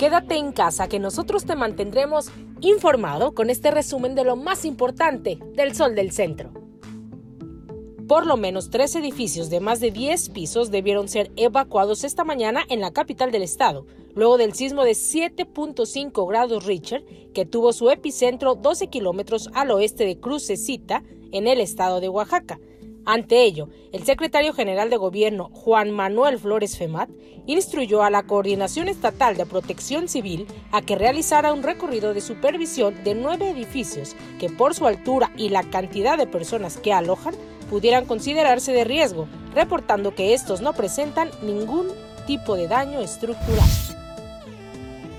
Quédate en casa que nosotros te mantendremos informado con este resumen de lo más importante del Sol del Centro. Por lo menos tres edificios de más de 10 pisos debieron ser evacuados esta mañana en la capital del estado, luego del sismo de 7.5 grados Richter que tuvo su epicentro 12 kilómetros al oeste de Crucecita, en el estado de Oaxaca. Ante ello, el secretario general de Gobierno, Juan Manuel Flores Femat, instruyó a la Coordinación Estatal de Protección Civil a que realizara un recorrido de supervisión de nueve edificios que por su altura y la cantidad de personas que alojan pudieran considerarse de riesgo, reportando que estos no presentan ningún tipo de daño estructural.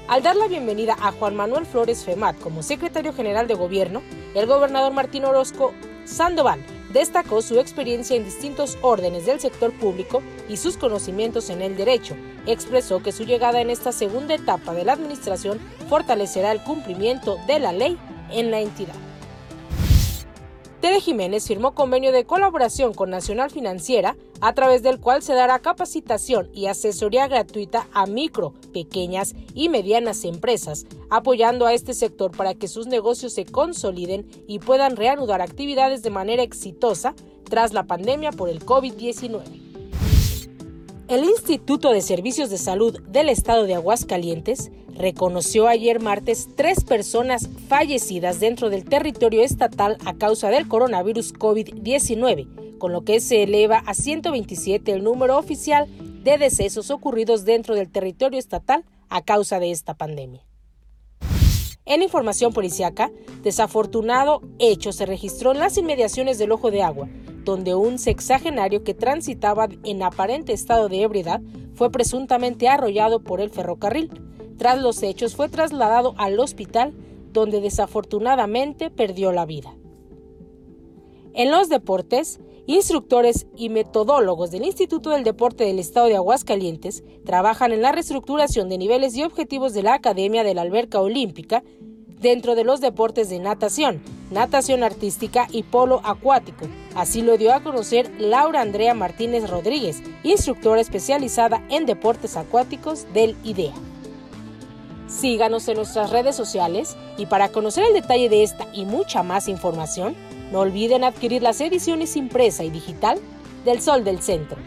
Al dar la bienvenida a Juan Manuel Flores Femat como secretario general de Gobierno, el gobernador Martín Orozco Sandoval destacó su experiencia en distintos órdenes del sector público y sus conocimientos en el derecho. Expresó que su llegada en esta segunda etapa de la administración fortalecerá el cumplimiento de la ley en la entidad. Tere Jiménez firmó convenio de colaboración con Nacional Financiera, a través del cual se dará capacitación y asesoría gratuita a micro, pequeñas y medianas empresas, apoyando a este sector para que sus negocios se consoliden y puedan reanudar actividades de manera exitosa tras la pandemia por el COVID-19. El Instituto de Servicios de Salud del Estado de Aguascalientes reconoció ayer martes tres personas fallecidas dentro del territorio estatal a causa del coronavirus COVID-19, con lo que se eleva a 127 el número oficial de decesos ocurridos dentro del territorio estatal a causa de esta pandemia. En información policiaca, desafortunado hecho se registró en las inmediaciones del Ojo de Agua, donde un sexagenario que transitaba en aparente estado de ebriedad fue presuntamente arrollado por el ferrocarril. Tras los hechos fue trasladado al hospital donde desafortunadamente perdió la vida. En los deportes, instructores y metodólogos del Instituto del Deporte del Estado de Aguascalientes trabajan en la reestructuración de niveles y objetivos de la Academia de la Alberca Olímpica dentro de los deportes de natación, natación artística y polo acuático. Así lo dio a conocer Laura Andrea Martínez Rodríguez, instructora especializada en deportes acuáticos del IDEA. Síganos en nuestras redes sociales y para conocer el detalle de esta y mucha más información, no olviden adquirir las ediciones impresa y digital del Sol del Centro